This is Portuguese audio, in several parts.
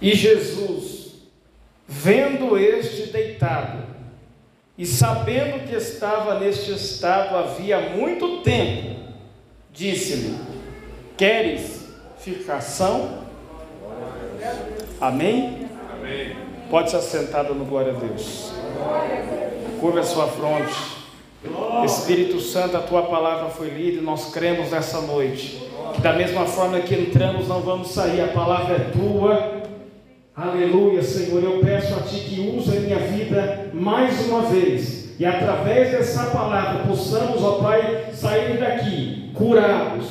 E Jesus, vendo este deitado, e sabendo que estava neste estado havia muito tempo, disse-lhe: Queres ficar são? Amém? Amém. Pode se assentar no glória a Deus. Curva a sua fronte. Espírito Santo, a tua palavra foi lida e nós cremos nessa noite. Que da mesma forma que entramos, não vamos sair. A palavra é tua. Aleluia, Senhor. Eu peço a ti que use a minha vida mais uma vez. E através dessa palavra possamos, ó Pai, sair daqui curados.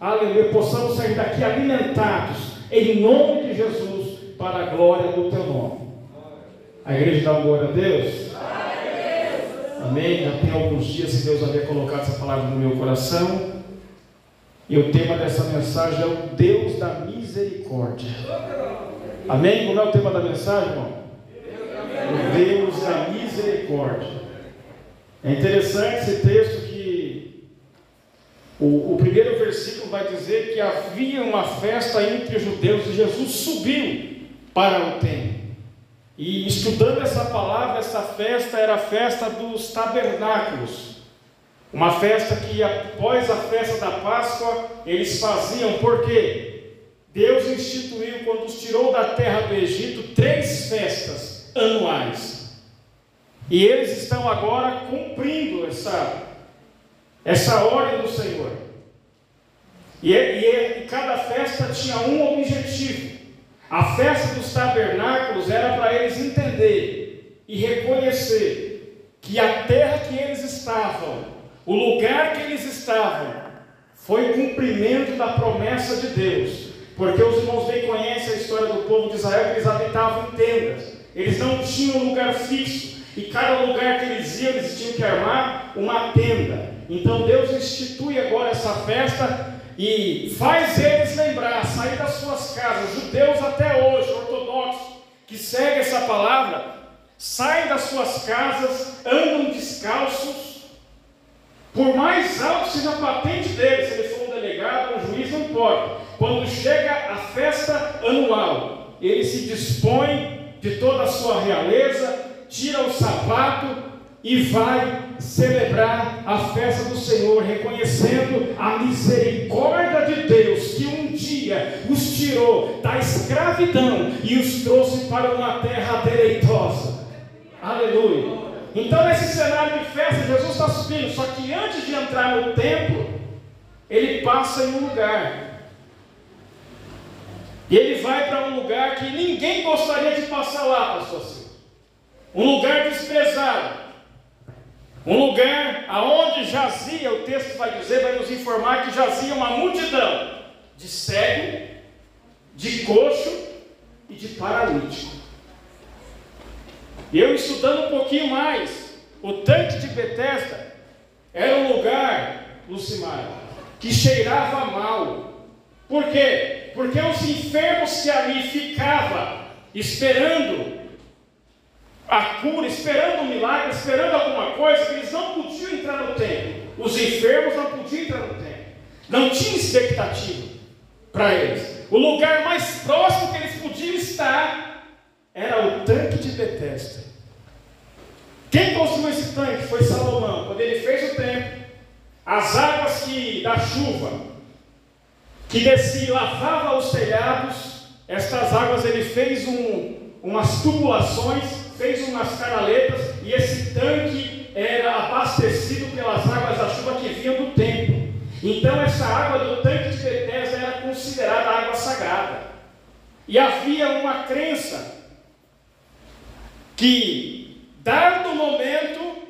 Aleluia. Possamos sair daqui alimentados. Em nome de Jesus, para a glória do teu nome. A igreja dá glória a Deus. Amém? Já tem alguns dias que Deus havia colocado essa palavra no meu coração. E o tema dessa mensagem é o Deus da misericórdia. Amém? Como é o tema da mensagem, irmão? Deus da misericórdia. É interessante esse texto que o, o primeiro versículo vai dizer que havia uma festa entre os judeus e Jesus subiu para o templo. E estudando essa palavra, essa festa era a festa dos tabernáculos. Uma festa que após a festa da Páscoa eles faziam, porque Deus instituiu, quando os tirou da terra do Egito, três festas anuais. E eles estão agora cumprindo essa, essa ordem do Senhor. E, e, e cada festa tinha um objetivo. A festa dos tabernáculos era para eles entender e reconhecer que a terra que eles estavam, o lugar que eles estavam, foi cumprimento da promessa de Deus. Porque os irmãos bem conhecem a história do povo de Israel, que eles habitavam em tendas, eles não tinham lugar fixo, e cada lugar que eles iam, eles tinham que armar uma tenda. Então Deus institui agora essa festa e faz eles lembrar, sair das suas casas, judeus até hoje, ortodoxos, que seguem essa palavra, saem das suas casas, andam descalços, por mais alto seja a patente deles, se ele for um delegado, um juiz, não importa. Quando chega a festa anual, ele se dispõe de toda a sua realeza, tira o sapato, e vai celebrar a festa do Senhor, reconhecendo a misericórdia de Deus que um dia os tirou da escravidão e os trouxe para uma terra deleitosa. Aleluia. Então, nesse cenário de festa, Jesus está subindo, só que antes de entrar no templo, ele passa em um lugar. E ele vai para um lugar que ninguém gostaria de passar lá, pastor Silvio. Um lugar desprezado um lugar aonde jazia, o texto vai dizer, vai nos informar que jazia uma multidão de cego, de coxo e de paralítico. Eu estudando um pouquinho mais, o tanque de Betesda era um lugar, Lucimar, que cheirava mal. Por quê? Porque os enfermos que ali ficavam esperando a cura, esperando um milagre, esperando alguma coisa, eles não podiam entrar no templo. Os enfermos não podiam entrar no templo. Não tinha expectativa para eles. O lugar mais próximo que eles podiam estar era o tanque de Betesda. Quem construiu esse tanque foi Salomão. Quando ele fez o templo, as águas que, da chuva que descia lavava os telhados, estas águas ele fez um, umas tubulações fez umas canaletas e esse tanque era abastecido pelas águas da chuva que vinham do templo. Então essa água do tanque de Bethesda era considerada água sagrada. E havia uma crença que, dado momento,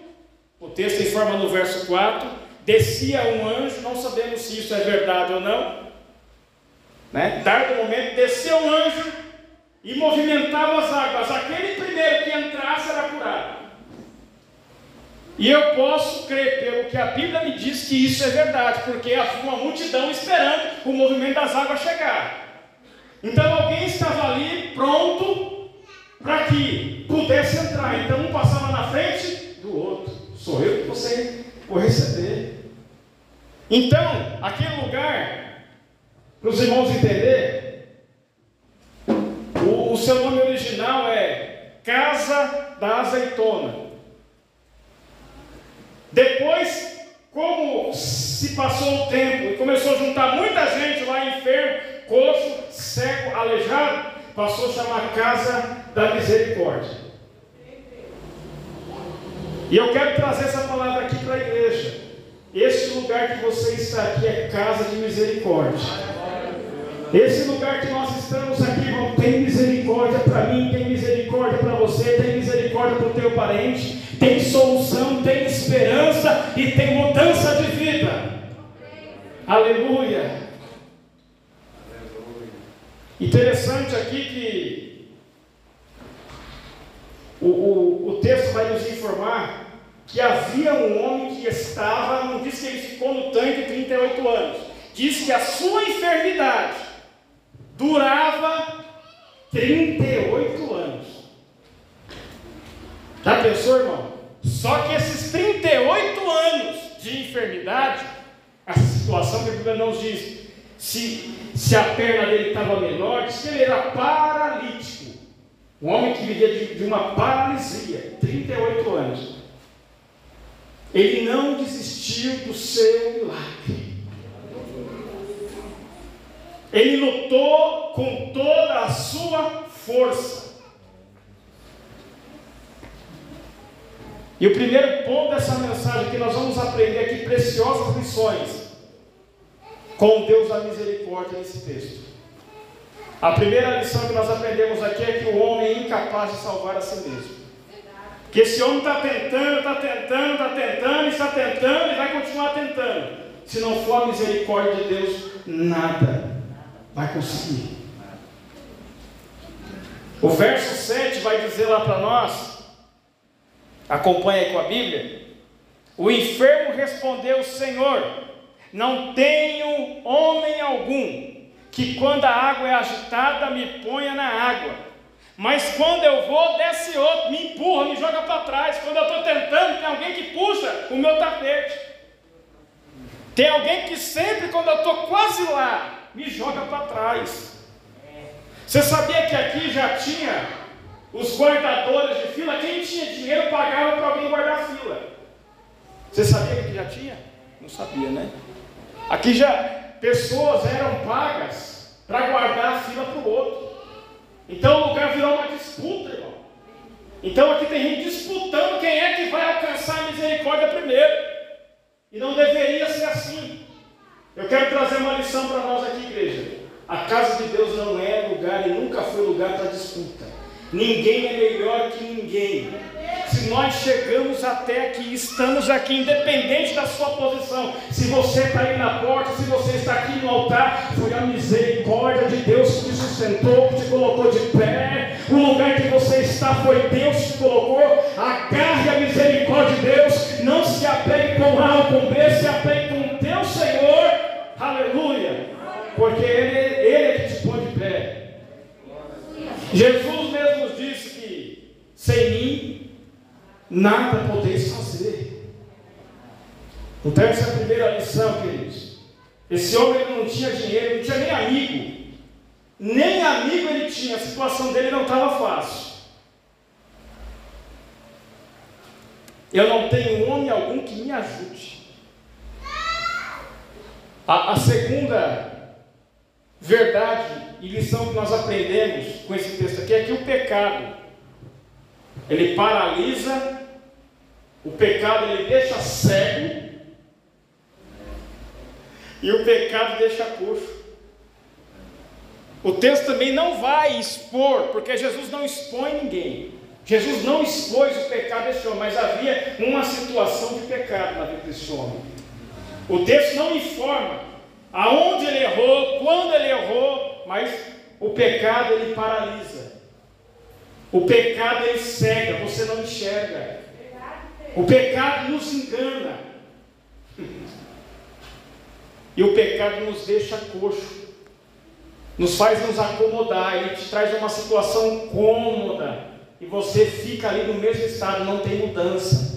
o texto informa no verso 4, descia um anjo, não sabemos se isso é verdade ou não, né? dado momento, desceu um anjo e movimentava as águas. Aquele primeiro que entrasse era curado. E eu posso crer, pelo que a Bíblia me diz, que isso é verdade, porque havia uma multidão esperando o movimento das águas chegar. Então alguém estava ali pronto para que pudesse entrar. Então um passava na frente do outro. Sou eu que você vou receber. Então, aquele lugar, para os irmãos entenderem, seu nome original é Casa da Azeitona. Depois, como se passou o tempo e começou a juntar muita gente lá enfermo, coxo, cego, aleijado, passou a chamar Casa da Misericórdia. E eu quero trazer essa palavra aqui para a igreja. Este lugar que você está aqui é casa de misericórdia. Esse lugar que nós estamos aqui, irmão, tem misericórdia para mim, tem misericórdia para você, tem misericórdia para o teu parente, tem solução, tem esperança e tem mudança de vida. Aleluia. Interessante aqui que o, o, o texto vai nos informar que havia um homem que estava, não diz que ele ficou no tanque 38 anos, diz que a sua enfermidade durava 38 anos. Já pensou, irmão? Só que esses 38 anos de enfermidade, a situação que a Bíblia não diz, se, se a perna dele estava menor, diz que ele era paralítico. Um homem que vivia de, de uma paralisia, 38 anos. Ele não desistiu do seu milagre. Ele lutou com toda a sua força. E o primeiro ponto dessa mensagem que nós vamos aprender aqui, preciosas lições com Deus da misericórdia nesse texto. A primeira lição que nós aprendemos aqui é que o homem é incapaz de salvar a si mesmo. Que esse homem está tentando, está tentando, está tentando, está tentando e vai continuar tentando. Se não for a misericórdia de Deus, nada vai conseguir. O verso 7 vai dizer lá para nós, acompanha com a Bíblia. O enfermo respondeu: Senhor, não tenho homem algum que, quando a água é agitada, me ponha na água. Mas quando eu vou, desce outro, me empurra, me joga para trás. Quando eu estou tentando, tem alguém que puxa o meu tapete. Tem alguém que sempre, quando eu estou quase lá, me joga para trás. Você sabia que aqui já tinha os guardadores de fila? Quem tinha dinheiro pagava para alguém guardar a fila. Você sabia que aqui já tinha? Não sabia, né? Aqui já pessoas eram pagas para guardar a fila para o outro. Então o lugar virou uma disputa, irmão. Então aqui tem gente disputando quem é que vai alcançar a misericórdia primeiro. E não deveria ser assim. Eu quero trazer uma lição para nós aqui, igreja. A casa de Deus não é lugar e nunca foi lugar para disputa. Ninguém é melhor que ninguém. Se nós chegamos até aqui, estamos aqui, independente da sua posição. Se você está aí na porta, se você está aqui no altar, foi a misericórdia de Deus que te sustentou, que te colocou de pé. O lugar que você está foi Deus que te colocou. Agarre a misericórdia de Deus. Não se apegue com A ou com B, se apegue com teu Senhor. Aleluia. Porque Ele, ele é que te põe de pé. Jesus mesmo disse que sem mim nada podeis fazer. Então essa é a primeira lição, queridos. Esse homem não tinha dinheiro, não tinha nem amigo. Nem amigo ele tinha, a situação dele não estava fácil. Eu não tenho homem algum que me ajude. A, a segunda verdade e lição que nós aprendemos com esse texto aqui é que o pecado ele paralisa, o pecado ele deixa cego e o pecado deixa coxo. O texto também não vai expor, porque Jesus não expõe ninguém. Jesus não expôs o pecado desse homem, mas havia uma situação de pecado na vida desse homem. O texto não informa aonde ele errou, quando ele errou, mas o pecado ele paralisa. O pecado ele cega, você não enxerga. O pecado nos engana. E o pecado nos deixa coxo. Nos faz nos acomodar, ele te traz uma situação cômoda. E você fica ali no mesmo estado, não tem mudança.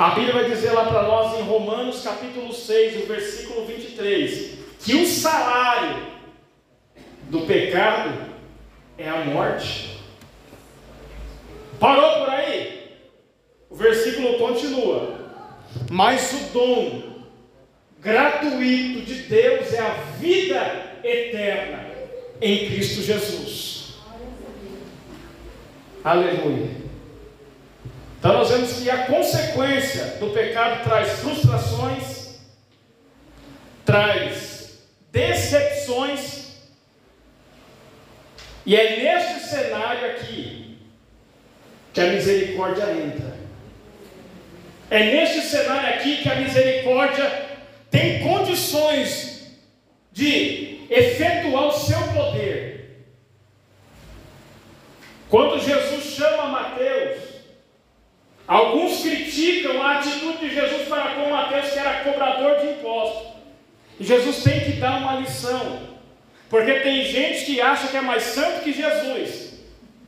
A Bíblia vai dizer lá para nós em Romanos capítulo 6, o versículo 23, que o salário do pecado é a morte. Parou por aí? O versículo continua. Mas o dom gratuito de Deus é a vida eterna em Cristo Jesus. Aleluia. Então nós vemos que a consequência do pecado traz frustrações, traz decepções, e é neste cenário aqui que a misericórdia entra. É neste cenário aqui que a misericórdia tem condições de efetuar o seu poder. Quando Jesus chama Mateus, alguns criticam a atitude de Jesus para com Mateus, que era cobrador de impostos. E Jesus tem que dar uma lição, porque tem gente que acha que é mais santo que Jesus,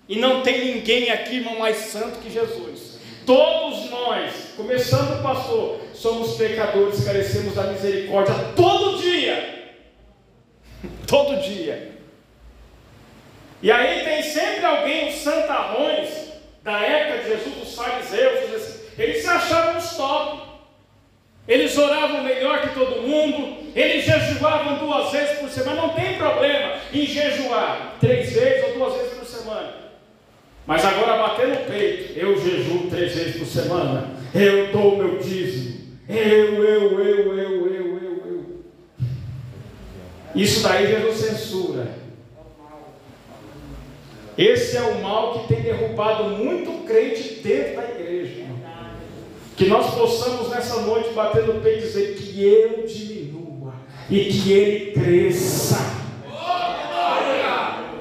e não tem ninguém aqui, irmão, mais santo que Jesus. Todos nós, começando o pastor, somos pecadores, carecemos da misericórdia todo dia. todo dia. E aí tem sempre alguém, os santarrões da época de Jesus, os fariseus, eles se achavam os top. Eles oravam melhor que todo mundo, eles jejuavam duas vezes por semana, não tem problema em jejuar três vezes ou duas vezes por semana. Mas agora bater no peito, eu jejuo três vezes por semana, eu dou o meu dízimo, eu, eu, eu, eu, eu, eu, eu. Isso daí Jesus censura. Esse é o mal que tem derrubado muito crente dentro da igreja. Que nós possamos nessa noite bater no peito e dizer que eu diminua e que ele cresça.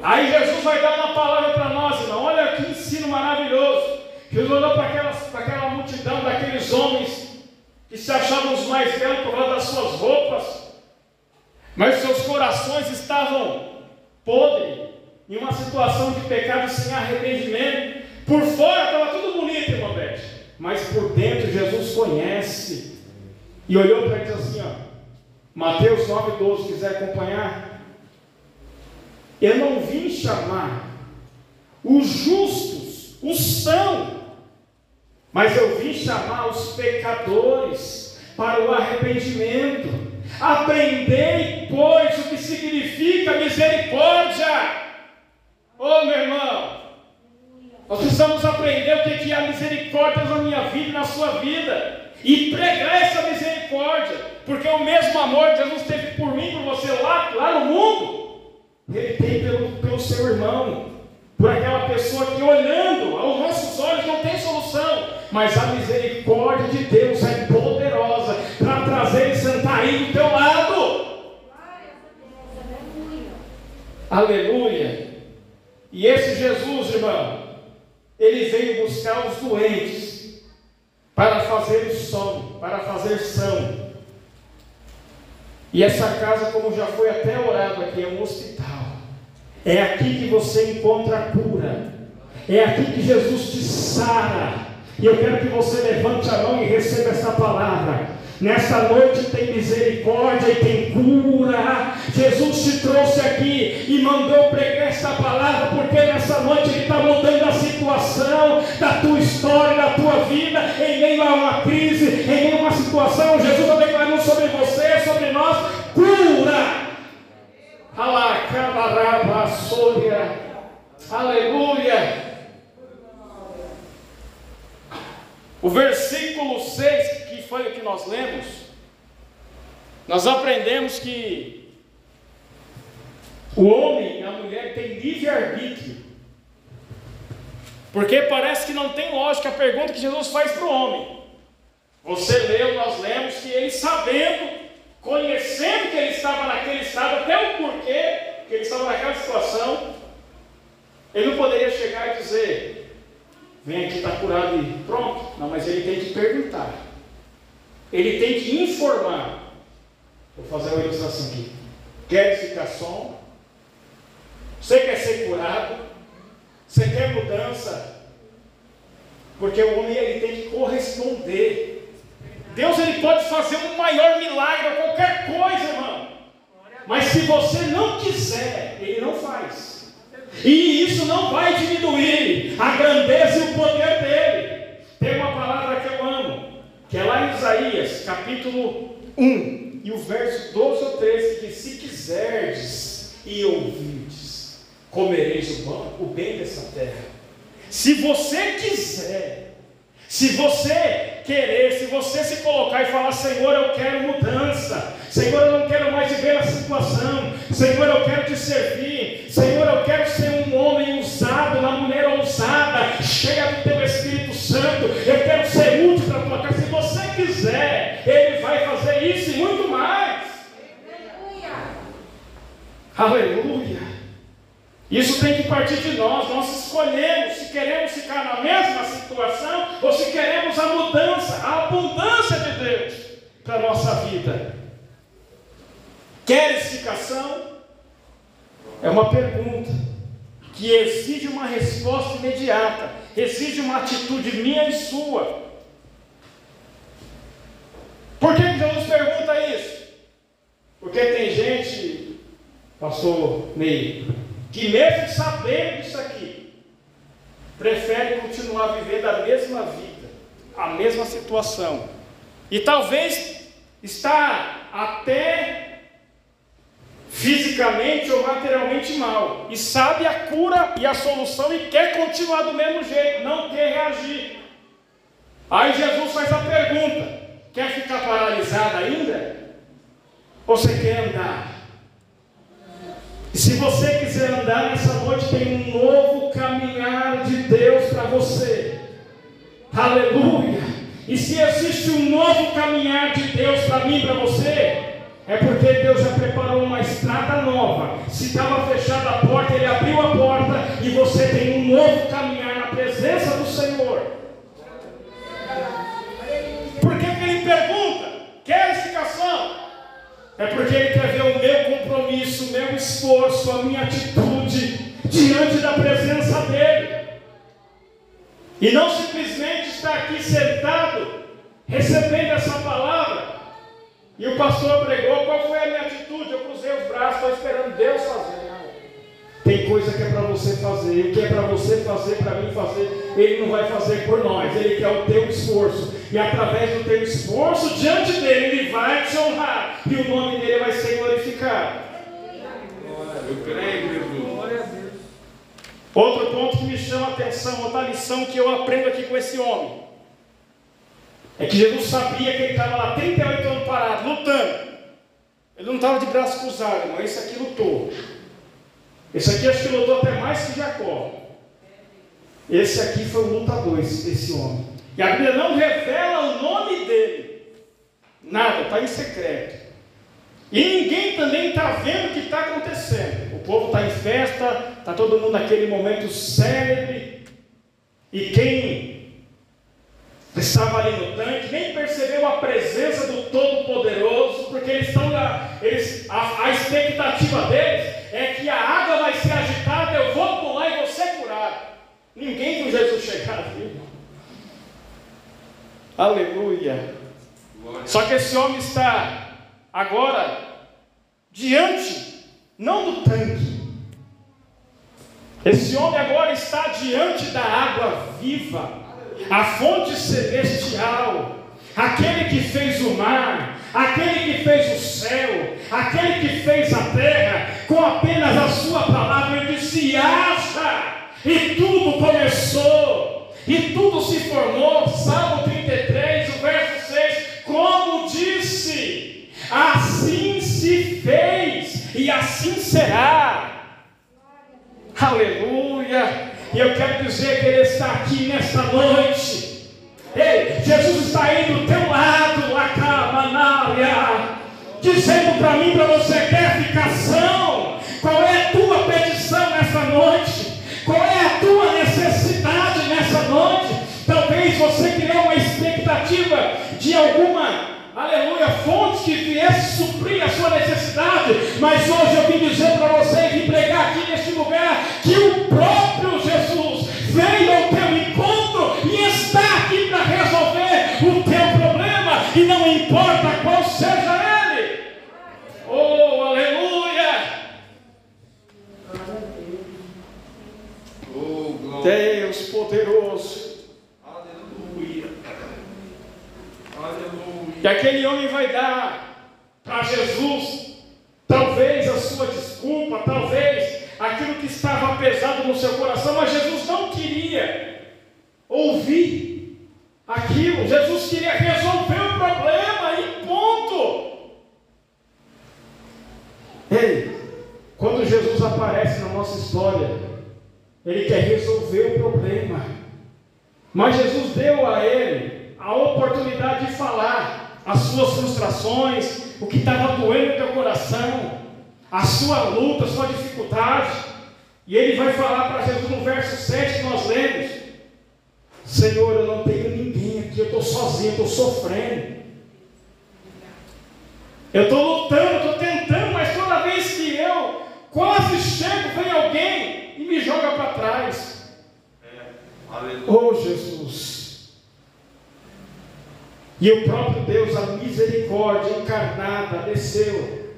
Aí Jesus vai dar uma palavra para nós, irmão. Olha que ensino maravilhoso. Jesus olhou para aquela, para aquela multidão daqueles homens que se achavam os mais belos por causa das suas roupas, mas seus corações estavam podres, em uma situação de pecado sem arrependimento. Por fora estava tudo bonito, irmão Beth, mas por dentro Jesus conhece. E olhou para ele e disse assim: ó, Mateus 9,12, quiser acompanhar. Eu não vim chamar os justos, os são, mas eu vim chamar os pecadores para o arrependimento. Aprendei, pois, o que significa misericórdia. Oh, meu irmão, nós precisamos aprender o que é a misericórdia na minha vida e na sua vida. E pregar essa misericórdia. Porque o mesmo amor que Jesus teve por mim, por você lá, lá no mundo, ele tem pelo, pelo seu irmão, por aquela pessoa que olhando aos nossos olhos não tem solução, mas a misericórdia de Deus é poderosa para trazer e sentar aí do teu lado. Aleluia. E esse Jesus, irmão, ele veio buscar os doentes para fazer o som, para fazer são. E essa casa, como já foi até orado aqui, é um hospital. É aqui que você encontra a cura. É aqui que Jesus te sara. E eu quero que você levante a mão e receba essa palavra. Nesta noite tem misericórdia e tem cura. Jesus te trouxe aqui e mandou pregar esta palavra, porque nessa noite Ele está mudando a situação da tua história, da tua vida, em meio a uma crise, em meio a uma situação. Jesus está declarando sobre você, sobre nós, cura. Aleluia. O versículo 6, que foi o que nós lemos, nós aprendemos que o homem e a mulher têm livre-arbítrio. Porque parece que não tem lógica a pergunta que Jesus faz para o homem. Você leu, nós lemos que ele sabendo conhecendo que ele estava naquele estado, até o porquê que ele estava naquela situação, ele não poderia chegar e dizer: Vem aqui, está curado e pronto. Não, mas ele tem que perguntar, ele tem que informar. Vou fazer uma ilustração aqui. Quer ficar som? Você quer ser curado? Você quer mudança? Porque o homem ele tem que corresponder. Deus ele pode fazer um maior milagre, qualquer coisa, irmão. Mas se você não quiser, Ele não faz. E isso não vai diminuir a grandeza e o poder dele. Tem uma palavra que eu amo, que é lá em Isaías, capítulo 1, e o verso 12 ou 13, que Se quiserdes e ouvirdes, comereis o, bom, o bem dessa terra. Se você quiser, se você querer, se você se colocar e falar, Senhor, eu quero mudança, Senhor, eu não quero mais viver a situação, Senhor, eu quero te servir, Senhor, eu quero ser um homem usado, uma mulher ousada, cheia do teu Espírito Santo, eu quero ser útil para a tua casa. Se você quiser, Ele vai fazer isso e muito mais. Aleluia. Aleluia. Isso tem que partir de nós. Nós escolhemos se queremos ficar na mesma situação ou se queremos a mudança, a abundância de Deus para a nossa vida. Queres ficação? É uma pergunta que exige uma resposta imediata, exige uma atitude minha e sua. Por que Jesus pergunta isso? Porque tem gente, pastor Ney, que mesmo sabendo disso aqui, prefere continuar vivendo a mesma vida, a mesma situação. E talvez está até fisicamente ou materialmente mal. E sabe a cura e a solução e quer continuar do mesmo jeito, não quer reagir. Aí Jesus faz a pergunta: quer ficar paralisado ainda? Ou você quer andar? E se você quiser andar nessa noite, tem um novo caminhar de Deus para você. Aleluia! E se existe um novo caminhar de Deus para mim para você, é porque Deus já preparou uma estrada nova. Se estava fechada a porta, Ele abriu a porta e você tem um novo caminhar na presença do Senhor. Por que, que Ele pergunta? Quer explicação? É porque Ele quer ver meu compromisso, meu esforço, a minha atitude diante da presença dEle. E não simplesmente estar aqui sentado, recebendo essa palavra. E o pastor pregou, qual foi a minha atitude? Eu cruzei os braços, estou esperando Deus fazer. Tem coisa que é para você fazer, o que é para você fazer, para mim fazer, Ele não vai fazer por nós, Ele quer o teu esforço, e através do teu esforço diante dele, Ele vai te honrar, e o nome dele vai ser glorificado. Outro ponto que me chama a atenção, outra lição que eu aprendo aqui com esse homem, é que Jesus sabia que ele estava lá 38 anos parado, lutando. Ele não estava de braço cruzado, irmão, esse aqui lutou. Esse aqui acho que lutou até mais que Jacó. Esse aqui foi um lutador, esse, esse homem. E a Bíblia não revela o nome dele. Nada, está em secreto. E ninguém também está vendo o que está acontecendo. O povo está em festa, está todo mundo naquele momento célebre. E quem estava ali no tanque nem percebeu a presença do Todo-Poderoso, porque eles estão lá, eles, a, a expectativa deles é que a água vai ser agitada, eu vou pular e vou ser curado. Ninguém viu Jesus chegar aqui. Aleluia. Só que esse homem está agora diante, não do tanque. Esse homem agora está diante da água viva, a fonte celestial, aquele que fez o mar, aquele que fez o céu, aquele que fez a terra, com apenas a sua palavra, ele disse: acha, e tudo começou, e tudo se formou. Salmo 33, o verso 6, como disse, assim se fez, e assim será. Aleluia! E eu quero dizer que Ele está aqui nesta noite Ei, Jesus está aí do teu lado, Acamanária, dizendo para mim, para você, quer ficação? Qual é a tua petição nessa noite? fonte que viesse suprir a sua necessidade. Mas hoje eu vim dizer para vocês, vim pregar aqui neste lugar, que o próprio Jesus veio ao teu encontro e está aqui para resolver o teu problema, e não importa qual seja ele. Oh, aleluia! Oh, Deus poderoso Aleluia. E aquele homem vai dar para Jesus, talvez a sua desculpa, talvez aquilo que estava pesado no seu coração, mas Jesus não queria ouvir aquilo. Jesus queria resolver o problema e ponto. Ei, quando Jesus aparece na nossa história, ele quer resolver o problema. Mas Jesus deu a ele a oportunidade de falar as suas frustrações, o que estava doendo no teu coração, a sua luta, a sua dificuldade. E ele vai falar para Jesus no verso 7 que nós lemos: Senhor, eu não tenho ninguém aqui, eu estou sozinho, estou sofrendo. Eu estou lutando, estou tentando, mas toda vez que eu quase chego, vem alguém e me joga para trás. Oh Jesus! E o próprio Deus, a misericórdia encarnada, desceu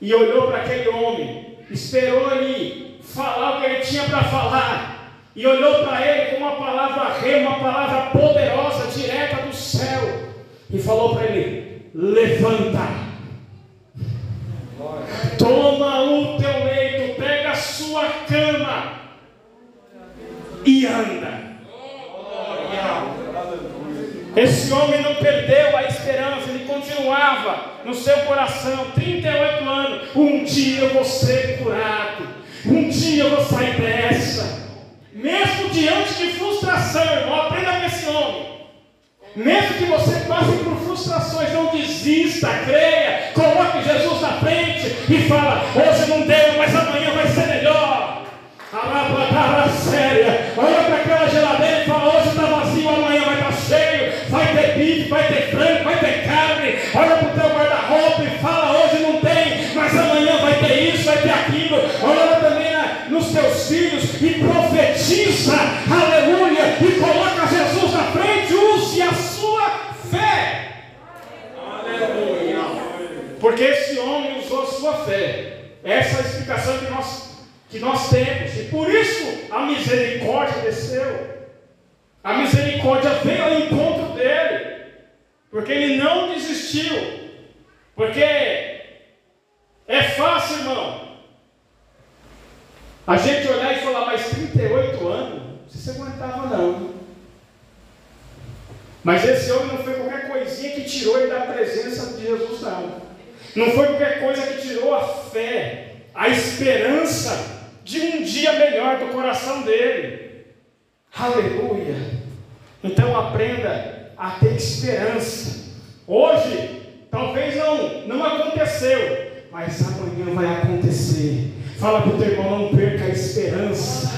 e olhou para aquele homem, esperou ele falar o que ele tinha para falar, e olhou para ele com uma palavra rema, uma palavra poderosa, direta do céu, e falou para ele: Levanta Toma o teu leito, pega a sua cama e anda. Esse homem não perdeu a esperança, ele continuava no seu coração, 38 anos. Um dia eu vou ser curado, um dia eu vou sair dessa. Mesmo diante de frustração, irmão, aprenda com esse homem. Mesmo que você passe por frustrações, não desista, creia, coloque Jesus na frente e fala: hoje não deu, mas amanhã vai ser melhor. Alabadara séria, olha para aquela geladeira e fala: hoje está vazio, amanhã vai estar tá cheio, vai ter bife, vai ter frango, vai ter carne. Olha para o teu guarda-roupa e fala: hoje não tem, mas amanhã vai ter isso, vai ter aquilo. Olha também na, nos teus filhos e profetiza, aleluia, e coloca Jesus na frente, use a sua fé. Aleluia. Porque esse homem usou a sua fé. Essa é a explicação que nós, que nós temos. E por isso a misericórdia desceu. A misericórdia veio ao encontro dele. Porque ele não desistiu. Porque é fácil, irmão. A gente olhar e falar, mas 38 anos, se você aguentava não. Mas esse homem não foi qualquer coisinha que tirou ele da presença de Jesus, não. Não foi qualquer coisa que tirou a fé, a esperança de um dia melhor do coração dele. Aleluia. Então aprenda a ter esperança. Hoje, talvez não, não aconteceu, mas amanhã vai acontecer. Fala para o teu irmão, não perca a esperança.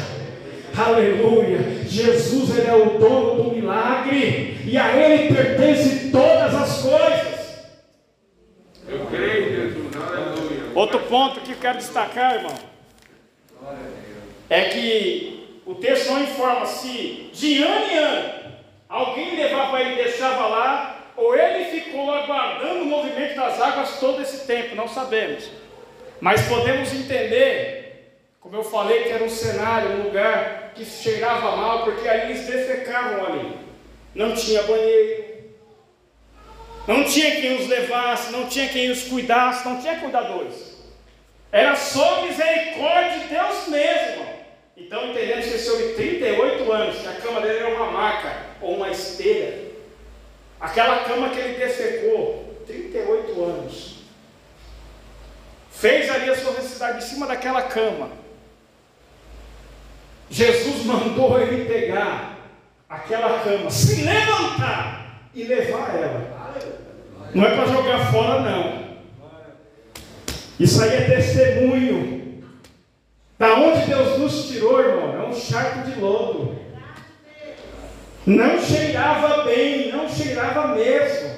Aleluia. Jesus ele é o dono do milagre e a ele pertence todas as coisas. Eu creio, Jesus. Aleluia. Outro ponto que eu quero destacar, irmão, é que o texto não informa se de ano em ano alguém levava ele e deixava lá, ou ele ficou aguardando o movimento das águas todo esse tempo, não sabemos. Mas podemos entender, como eu falei, que era um cenário, um lugar que cheirava mal, porque aí eles defecavam ali. Não tinha banheiro, não tinha quem os levasse, não tinha quem os cuidasse, não tinha cuidadores. Era só misericórdia de Deus mesmo. Então entendemos que esse homem, 38 anos, que a cama dele era uma maca ou uma esteira. Aquela cama que ele defecou, 38 anos fez ali a sua necessidade em cima daquela cama. Jesus mandou ele pegar aquela cama, se levantar e levar ela. Não é para jogar fora, não. Isso aí é testemunho. Da onde Deus nos tirou, irmão, é um charco de lodo. Não cheirava bem, não cheirava mesmo.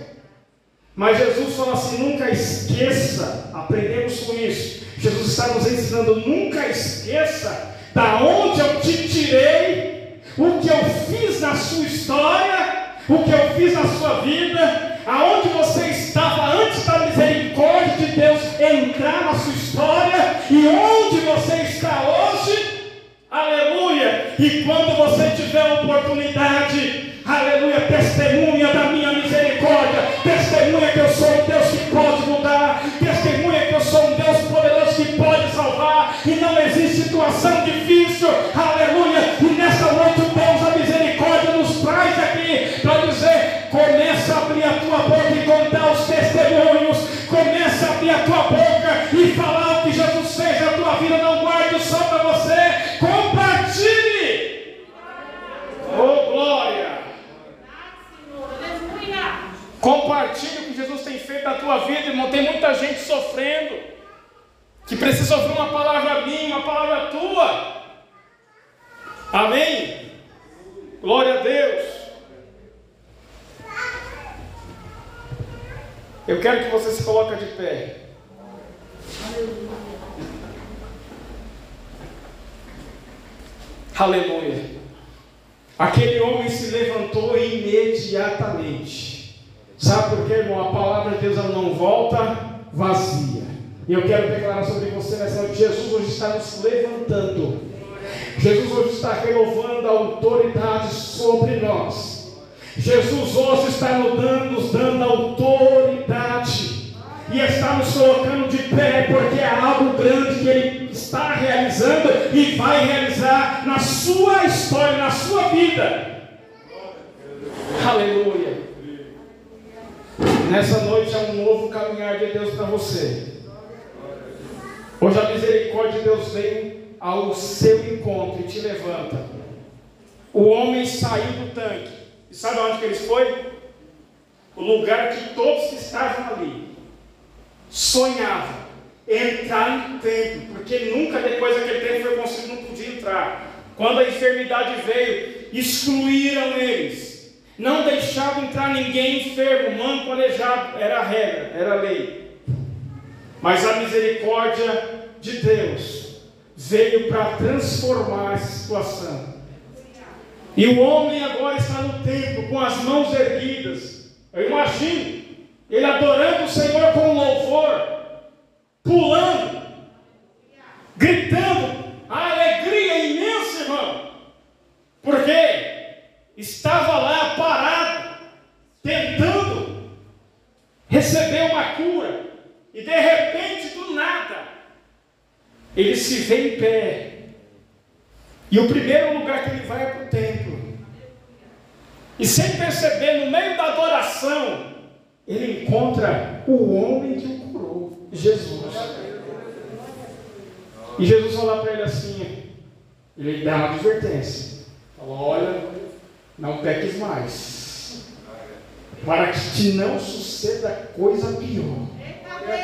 Mas Jesus fala assim: nunca esqueça, aprendemos com isso. Jesus está nos ensinando: nunca esqueça da onde eu te tirei, o que eu fiz na sua história, o que eu fiz na sua vida, aonde você estava antes da misericórdia de Deus entrar na sua história e onde você está hoje. E quando você tiver oportunidade, aleluia, testemunha da minha misericórdia, testemunha que eu sou um Deus que pode mudar, testemunha que eu sou um Deus poderoso que pode salvar, e não existe situação difícil, aleluia, tua vida, irmão. Tem muita gente sofrendo, que precisa ouvir uma palavra minha, uma palavra tua. Amém? Glória a Deus. Eu quero que você se coloque de pé. Aleluia. Aquele homem se levantou imediatamente. Sabe por quê, irmão? A palavra de Deus não volta vazia. E eu quero declarar sobre você nessa noite: Jesus hoje está nos levantando. Jesus hoje está renovando a autoridade sobre nós. Jesus hoje está nos dando, nos dando autoridade e está nos colocando de pé, porque é algo grande que Ele está realizando e vai realizar na sua história, na sua vida. Aleluia. Nessa noite é um novo caminhar de Deus para você. Hoje a misericórdia de Deus vem ao seu encontro e te levanta. O homem saiu do tanque e sabe onde que eles foi? O lugar que todos que estavam ali sonhavam entrar no templo, porque nunca depois daquele tempo foi construído, não podia entrar. Quando a enfermidade veio, excluíram eles. Não deixavam entrar ninguém enfermo, manco, aleijado. Era a regra, era a lei. Mas a misericórdia de Deus veio para transformar essa situação. E o homem agora está no templo com as mãos erguidas. Eu imagino ele adorando o Senhor com louvor, pulando, gritando, a alegria é imensa, irmão. Porque estava lá parado, tentando receber uma cura, e de repente, do nada, ele se vê em pé e o primeiro lugar que ele vai é para o templo. E sem perceber, no meio da adoração, ele encontra o homem que o curou, Jesus. E Jesus fala para ele assim: ele dá uma advertência. Fala: Olha, não peques mais, para que te não suceda coisa pior.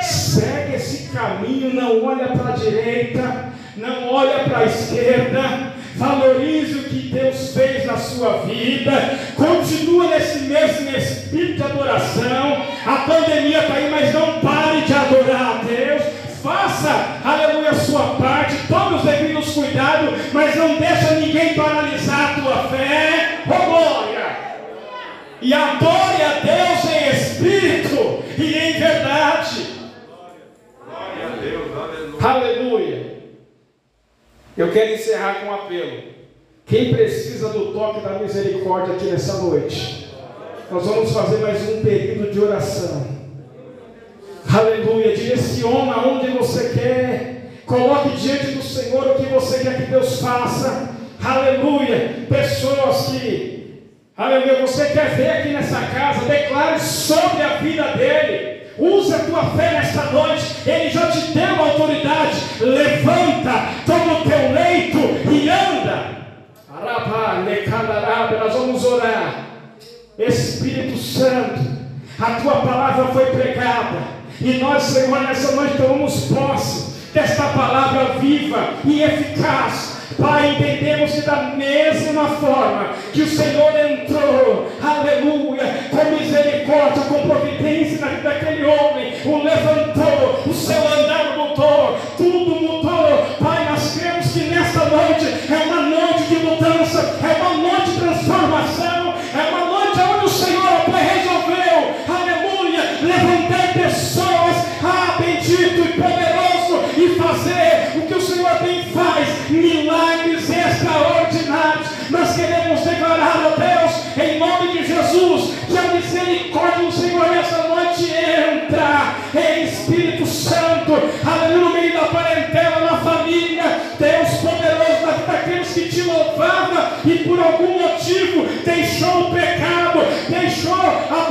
Segue esse caminho, não olha para a direita, não olha para a esquerda, valorize o que Deus fez na sua vida, continua nesse mesmo espírito de adoração. A pandemia está aí, mas não pare de adorar a Deus. Faça, aleluia, a sua parte, tome os devidos cuidados, mas não deixa ninguém paralisar a tua fé. Oh glória! E adore a Deus em e em verdade. Glória a Deus, aleluia. Aleluia. Eu quero encerrar com um apelo. Quem precisa do toque da misericórdia aqui nessa noite? Nós vamos fazer mais um período de oração. Aleluia. Direciona onde você quer. Coloque diante do Senhor o que você quer que Deus faça. Aleluia. Pessoas que, aleluia, você quer ver aqui nessa casa, declare sobre a vida dele. Use a tua fé nesta noite. Ele já te deu autoridade. Levanta, toma o teu leito e anda. Nós vamos orar. Espírito Santo, a tua palavra foi pregada. E nós, Senhor, nessa noite tomamos posse desta palavra viva e eficaz. Pai, entendemos que da mesma forma que o Senhor aleluia, com misericórdia, com providência na vida daquele homem, o levantou, aleluia, no meio da parentela, na família, Deus poderoso, na vida daqueles que te louvavam e por algum motivo deixou o pecado, deixou a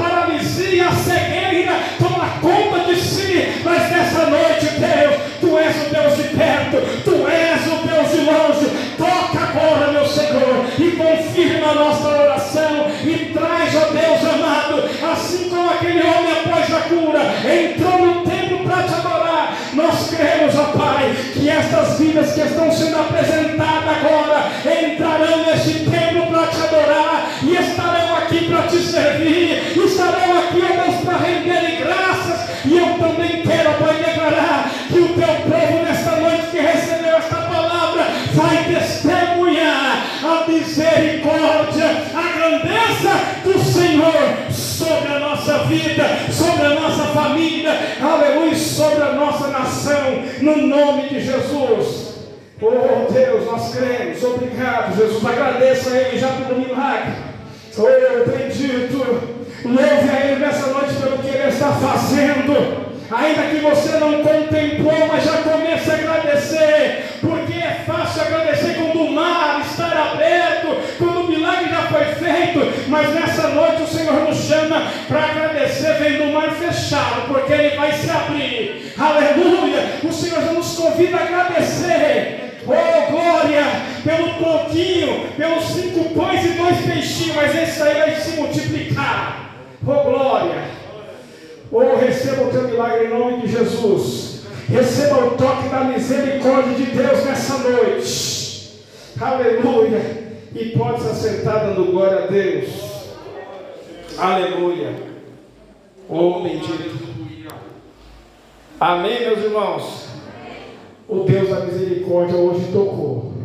que estão sendo apresentadas agora, entrarão neste templo para te adorar, e estarão aqui para te servir, estarão aqui, ó Deus, para renderem graças, e eu também quero, Pai, declarar que o teu povo nesta noite que recebeu esta palavra vai testemunhar a misericórdia, a grandeza do Senhor sobre a nossa vida, sobre a nossa família, aleluia, sobre a nossa nação, no nome de Jesus. Oh Deus, nós cremos, obrigado, Jesus. Agradeça a Ele já pelo milagre. Oh bendito, louve a Ele nessa noite pelo que Ele está fazendo. Ainda que você não contemplou, mas já comece a agradecer, porque é fácil agradecer quando o mar está aberto, quando o milagre já foi feito, mas nessa noite o Senhor nos chama para agradecer vendo o mar fechado, porque ele vai se abrir. Aleluia! O Senhor já nos convida a agradecer. Oh glória, pelo pouquinho, pelos cinco pães e dois peixinhos, mas esse aí vai se multiplicar. Oh glória. Oh, receba o teu milagre em nome de Jesus. Receba o toque da misericórdia de Deus nessa noite. Aleluia. E pode se assentar dando glória a Deus. Aleluia. Oh, bendito. Amém, meus irmãos. O Deus da misericórdia hoje tocou.